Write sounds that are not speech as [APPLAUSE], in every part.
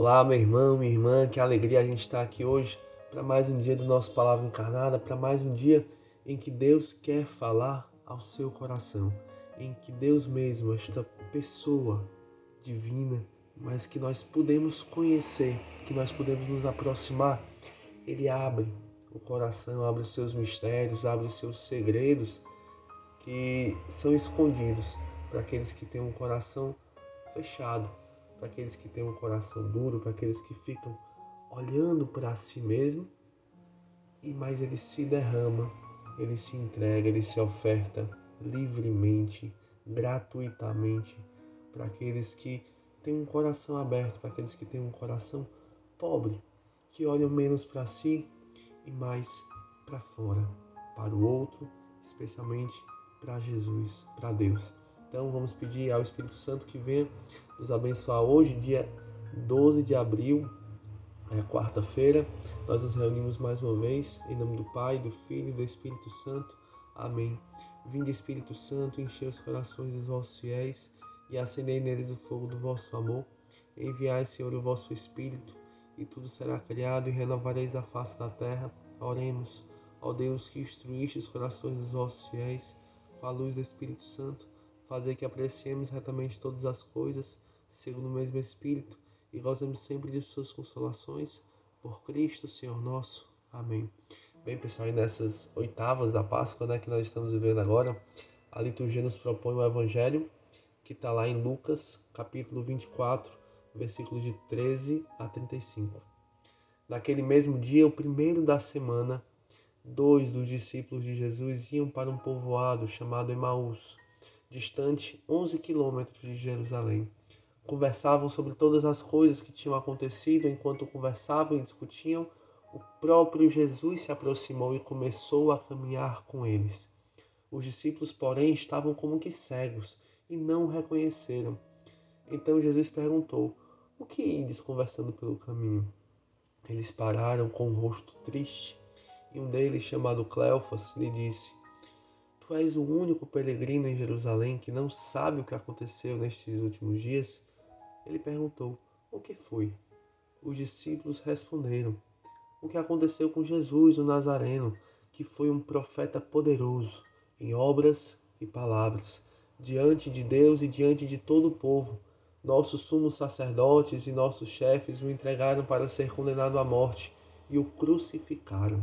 Olá, meu irmão, minha irmã, que alegria a gente estar aqui hoje para mais um dia do nosso Palavra Encarnada, para mais um dia em que Deus quer falar ao seu coração, em que Deus mesmo, esta pessoa divina, mas que nós podemos conhecer, que nós podemos nos aproximar, Ele abre o coração, abre os seus mistérios, abre os seus segredos que são escondidos para aqueles que têm um coração fechado, para aqueles que têm um coração duro, para aqueles que ficam olhando para si mesmo e mais ele se derrama, ele se entrega, ele se oferta livremente, gratuitamente para aqueles que têm um coração aberto, para aqueles que têm um coração pobre, que olham menos para si e mais para fora, para o outro, especialmente para Jesus, para Deus. Então vamos pedir ao Espírito Santo que venha nos abençoar hoje, dia 12 de abril, é quarta-feira. Nós nos reunimos mais uma vez em nome do Pai, do Filho e do Espírito Santo. Amém. Vinde Espírito Santo, enchei os corações dos vossos fiéis e acendei neles o fogo do vosso amor. Enviai, Senhor, o vosso Espírito, e tudo será criado, e renovareis a face da terra. Oremos, ó Deus que instruíste os corações dos vossos fiéis, com a luz do Espírito Santo, fazer que apreciemos retamente todas as coisas, segundo o mesmo Espírito, e gozemos sempre de suas consolações, por Cristo, Senhor nosso. Amém. Bem, pessoal, e nessas oitavas da Páscoa, né, que nós estamos vivendo agora, a liturgia nos propõe o Evangelho, que está lá em Lucas, capítulo 24, versículos de 13 a 35. Naquele mesmo dia, o primeiro da semana, dois dos discípulos de Jesus iam para um povoado chamado Emaús, distante 11 quilômetros de Jerusalém. Conversavam sobre todas as coisas que tinham acontecido. Enquanto conversavam e discutiam, o próprio Jesus se aproximou e começou a caminhar com eles. Os discípulos, porém, estavam como que cegos e não o reconheceram. Então Jesus perguntou: O que ides conversando pelo caminho? Eles pararam com o rosto triste, e um deles, chamado Cleofas, lhe disse: Tu és o único peregrino em Jerusalém que não sabe o que aconteceu nestes últimos dias? Ele perguntou: O que foi? Os discípulos responderam: O que aconteceu com Jesus, o Nazareno, que foi um profeta poderoso em obras e palavras, diante de Deus e diante de todo o povo nossos sumos sacerdotes e nossos chefes o entregaram para ser condenado à morte e o crucificaram.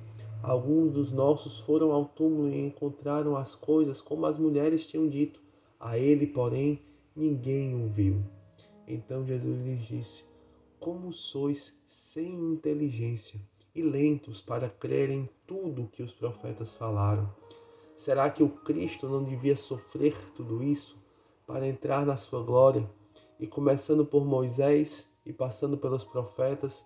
Alguns dos nossos foram ao túmulo e encontraram as coisas como as mulheres tinham dito. A ele, porém, ninguém o viu. Então Jesus lhes disse: Como sois sem inteligência e lentos para crer em tudo o que os profetas falaram? Será que o Cristo não devia sofrer tudo isso para entrar na sua glória? e começando por Moisés e passando pelos profetas,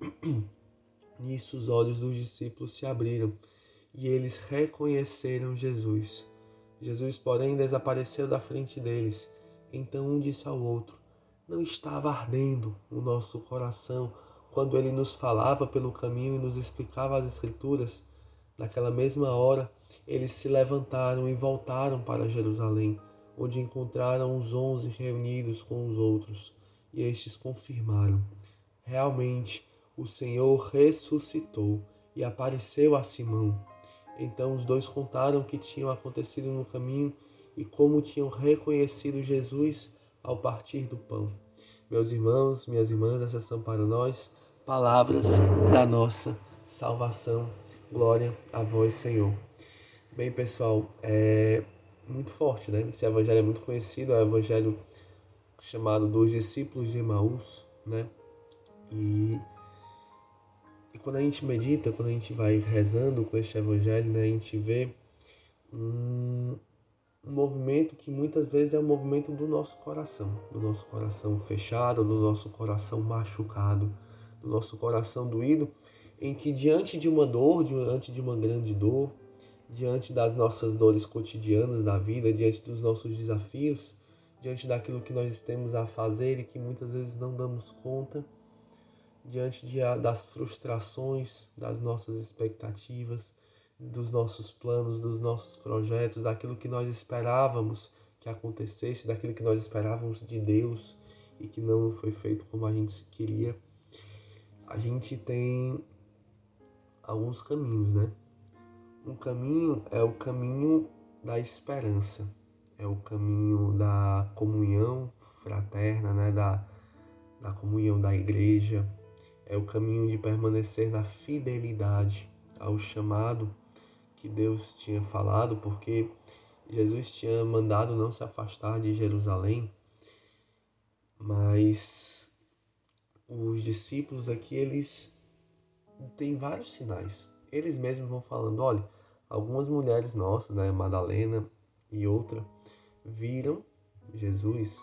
[CLEARS THROAT] Nisso os olhos dos discípulos se abriram e eles reconheceram Jesus. Jesus, porém, desapareceu da frente deles. Então um disse ao outro: Não estava ardendo o nosso coração quando ele nos falava pelo caminho e nos explicava as Escrituras? Naquela mesma hora, eles se levantaram e voltaram para Jerusalém onde encontraram os onze reunidos com os outros, e estes confirmaram: realmente o Senhor ressuscitou e apareceu a Simão. Então os dois contaram o que tinha acontecido no caminho e como tinham reconhecido Jesus ao partir do pão. Meus irmãos, minhas irmãs, essas são para nós palavras da nossa salvação. Glória a vós, Senhor. Bem, pessoal, é muito forte, né? Esse evangelho é muito conhecido, é o evangelho chamado dos discípulos de Emaús, né? E, e quando a gente medita, quando a gente vai rezando com este evangelho, né, a gente vê um, movimento que muitas vezes é um movimento do nosso coração, do nosso coração fechado, do nosso coração machucado, do nosso coração doído, em que diante de uma dor, diante de uma grande dor, diante das nossas dores cotidianas da vida, diante dos nossos desafios, diante daquilo que nós temos a fazer e que muitas vezes não damos conta, diante de, das frustrações das nossas expectativas, dos nossos planos, dos nossos projetos, daquilo que nós esperávamos que acontecesse, daquilo que nós esperávamos de Deus e que não foi feito como a gente queria. A gente tem alguns caminhos, né? Um caminho é o caminho da esperança, é o caminho da comunhão fraterna, né? Da, da comunhão da igreja, é o caminho de permanecer na fidelidade ao chamado que Deus tinha falado, porque Jesus tinha mandado não se afastar de Jerusalém, mas os discípulos aqui eles têm vários sinais. Eles mesmos vão falando, olha, algumas mulheres nossas, né, Madalena e outra, viram Jesus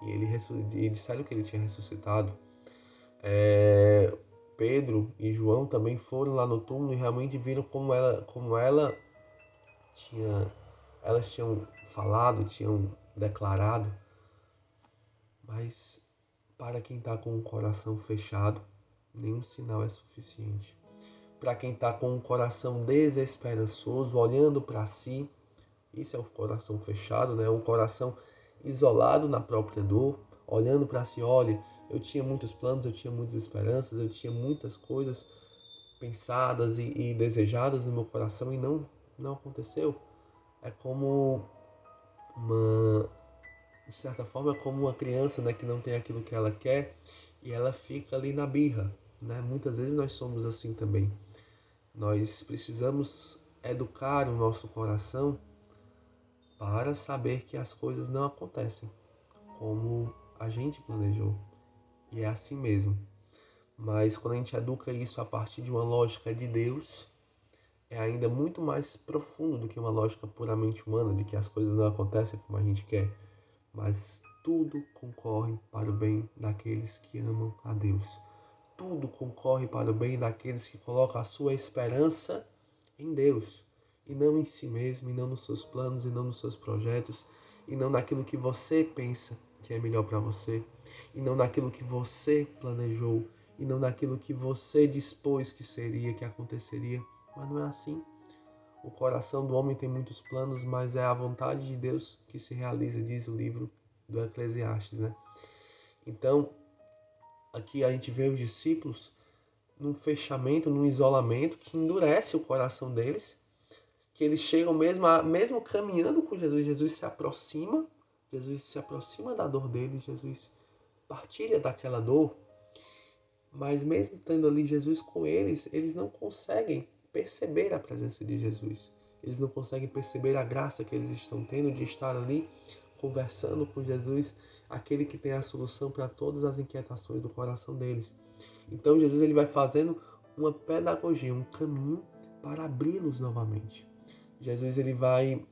e ele e disseram que ele tinha ressuscitado. É, Pedro e João também foram lá no túmulo e realmente viram como ela, como ela tinha, elas tinham falado, tinham declarado. Mas para quem está com o coração fechado, nenhum sinal é suficiente. Para quem está com o coração desesperançoso, olhando para si, isso é o coração fechado, né? Um coração isolado na própria dor, olhando para si, olha, eu tinha muitos planos, eu tinha muitas esperanças, eu tinha muitas coisas pensadas e, e desejadas no meu coração e não, não aconteceu. É como uma, de certa forma, é como uma criança né, que não tem aquilo que ela quer e ela fica ali na birra. Né? Muitas vezes nós somos assim também. Nós precisamos educar o nosso coração para saber que as coisas não acontecem como a gente planejou. E é assim mesmo. Mas quando a gente educa isso a partir de uma lógica de Deus, é ainda muito mais profundo do que uma lógica puramente humana, de que as coisas não acontecem como a gente quer. Mas tudo concorre para o bem daqueles que amam a Deus. Tudo concorre para o bem daqueles que colocam a sua esperança em Deus e não em si mesmo, e não nos seus planos, e não nos seus projetos, e não naquilo que você pensa que é melhor para você, e não naquilo que você planejou, e não naquilo que você dispôs que seria, que aconteceria. Mas não é assim. O coração do homem tem muitos planos, mas é a vontade de Deus que se realiza, diz o livro do Eclesiastes, né? Então, aqui a gente vê os discípulos num fechamento, num isolamento que endurece o coração deles, que eles chegam mesmo, a, mesmo caminhando com Jesus, Jesus se aproxima Jesus se aproxima da dor deles, Jesus partilha daquela dor, mas mesmo tendo ali Jesus com eles, eles não conseguem perceber a presença de Jesus. Eles não conseguem perceber a graça que eles estão tendo de estar ali conversando com Jesus, aquele que tem a solução para todas as inquietações do coração deles. Então Jesus ele vai fazendo uma pedagogia, um caminho para abri-los novamente. Jesus ele vai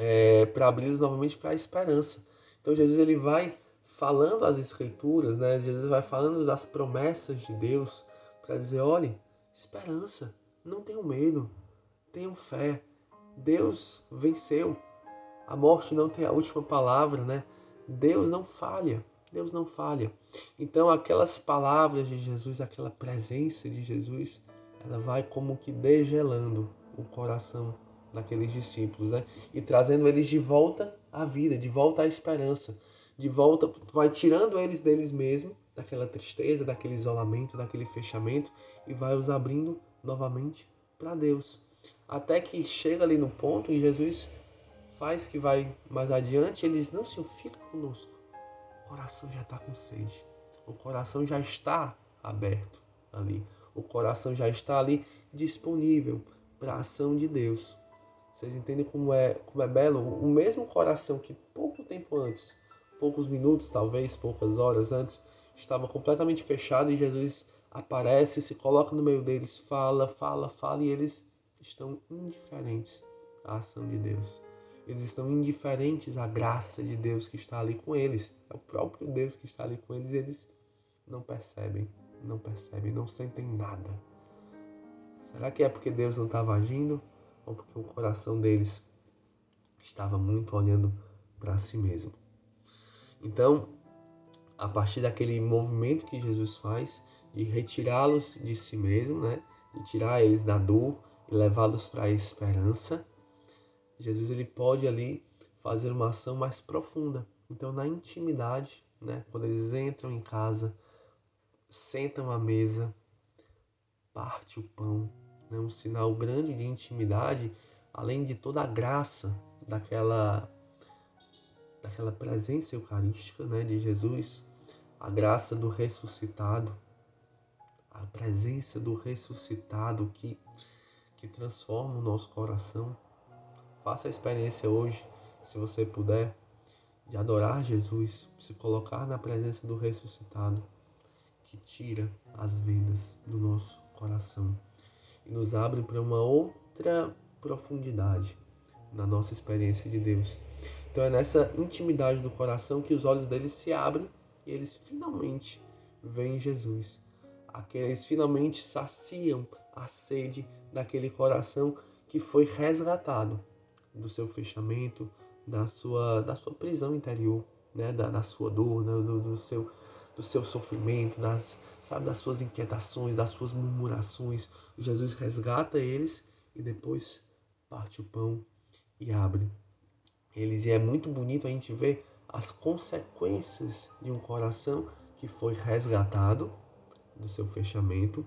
é, para abri-los novamente para a esperança. Então Jesus ele vai falando as escrituras, né? Jesus vai falando das promessas de Deus para dizer, olhe, esperança, não tenham medo, tenham fé. Deus venceu. A morte não tem a última palavra, né? Deus não falha. Deus não falha. Então aquelas palavras de Jesus, aquela presença de Jesus, ela vai como que degelando o coração daqueles discípulos, né? E trazendo eles de volta à vida, de volta à esperança, de volta, vai tirando eles deles mesmos, daquela tristeza, daquele isolamento, daquele fechamento e vai os abrindo novamente para Deus. Até que chega ali no ponto e Jesus faz que vai mais adiante, ele diz: Não, Senhor, fica conosco. O coração já está com sede. O coração já está aberto ali. O coração já está ali disponível para a ação de Deus. Vocês entendem como é, como é belo? O mesmo coração que pouco tempo antes, poucos minutos, talvez, poucas horas antes, estava completamente fechado e Jesus aparece, se coloca no meio deles, fala, fala, fala e eles estão indiferentes à ação de Deus. Eles estão indiferentes à graça de Deus que está ali com eles. É o próprio Deus que está ali com eles e eles não percebem, não percebem, não sentem nada. Será que é porque Deus não estava agindo ou porque o coração deles estava muito olhando para si mesmo? Então, a partir daquele movimento que Jesus faz de retirá-los de si mesmo, né? de tirar eles da dor e levá-los para a esperança, Jesus ele pode ali fazer uma ação mais profunda. Então, na intimidade, né? quando eles entram em casa, sentam à mesa, parte o pão, né? um sinal grande de intimidade, além de toda a graça daquela daquela presença eucarística, né, de Jesus, a graça do ressuscitado, a presença do ressuscitado que que transforma o nosso coração. Faça a experiência hoje, se você puder, de adorar Jesus, se colocar na presença do ressuscitado que tira as vendas do nosso coração nos abre para uma outra profundidade na nossa experiência de Deus. Então é nessa intimidade do coração que os olhos deles se abrem e eles finalmente veem Jesus. Aqueles finalmente saciam a sede daquele coração que foi resgatado do seu fechamento, da sua, da sua prisão interior, né? da, da sua dor, do, do seu do seu sofrimento, das, sabe, das suas inquietações, das suas murmurações. Jesus resgata eles e depois parte o pão e abre eles. E é muito bonito a gente ver as consequências de um coração que foi resgatado do seu fechamento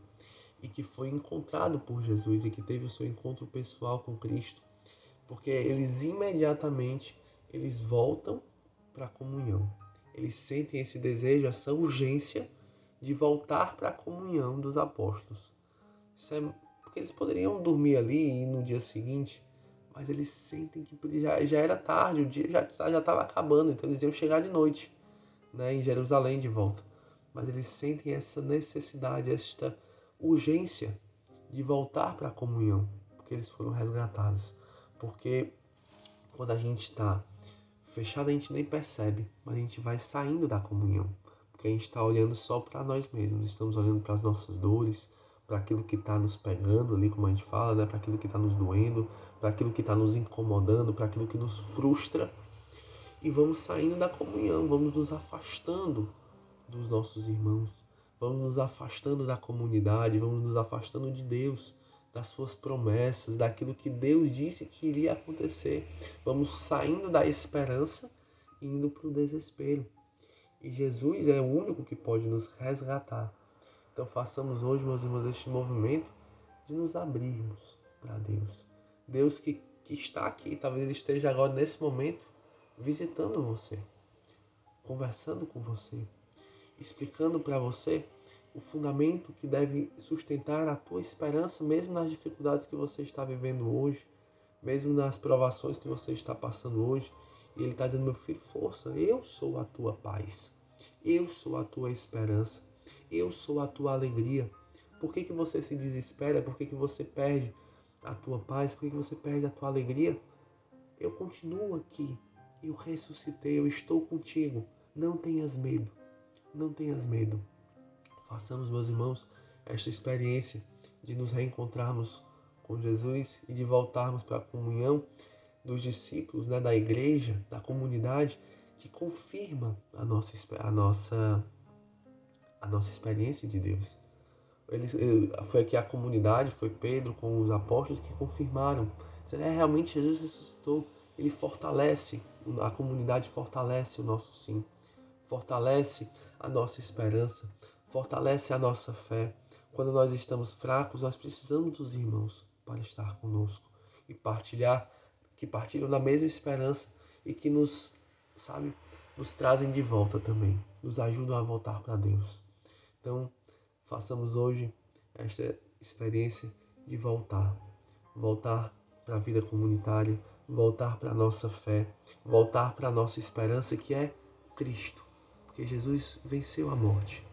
e que foi encontrado por Jesus e que teve o seu encontro pessoal com Cristo, porque eles imediatamente eles voltam para a comunhão eles sentem esse desejo, essa urgência de voltar para a comunhão dos apóstolos. Isso é porque eles poderiam dormir ali e no dia seguinte, mas eles sentem que já, já era tarde, o dia já estava acabando, então eles iam chegar de noite né, em Jerusalém de volta. Mas eles sentem essa necessidade, esta urgência de voltar para a comunhão, porque eles foram resgatados. Porque quando a gente está fechado a gente nem percebe, mas a gente vai saindo da comunhão, porque a gente está olhando só para nós mesmos, estamos olhando para as nossas dores, para aquilo que está nos pegando ali, como a gente fala, né? para aquilo que está nos doendo, para aquilo que está nos incomodando, para aquilo que nos frustra, e vamos saindo da comunhão, vamos nos afastando dos nossos irmãos, vamos nos afastando da comunidade, vamos nos afastando de Deus das suas promessas, daquilo que Deus disse que iria acontecer. Vamos saindo da esperança e indo para o desespero. E Jesus é o único que pode nos resgatar. Então façamos hoje, meus irmãos, este movimento de nos abrirmos para Deus. Deus que, que está aqui, talvez ele esteja agora nesse momento visitando você, conversando com você, explicando para você o fundamento que deve sustentar a tua esperança, mesmo nas dificuldades que você está vivendo hoje, mesmo nas provações que você está passando hoje. E ele está dizendo, meu filho, força, eu sou a tua paz, eu sou a tua esperança, eu sou a tua alegria. Por que, que você se desespera? Por que, que você perde a tua paz? Por que, que você perde a tua alegria? Eu continuo aqui, eu ressuscitei, eu estou contigo. Não tenhas medo, não tenhas medo façamos, meus irmãos, esta experiência de nos reencontrarmos com Jesus e de voltarmos para a comunhão dos discípulos, né, da igreja, da comunidade, que confirma a nossa, a nossa, a nossa experiência de Deus. Ele, foi aqui a comunidade, foi Pedro com os apóstolos que confirmaram. É, realmente Jesus ressuscitou. Ele fortalece, a comunidade fortalece o nosso sim, fortalece a nossa esperança, fortalece a nossa fé. Quando nós estamos fracos, nós precisamos dos irmãos para estar conosco e partilhar, que partilham da mesma esperança e que nos, sabe, nos trazem de volta também, nos ajudam a voltar para Deus. Então, façamos hoje esta experiência de voltar, voltar para a vida comunitária, voltar para a nossa fé, voltar para a nossa esperança que é Cristo, porque Jesus venceu a morte.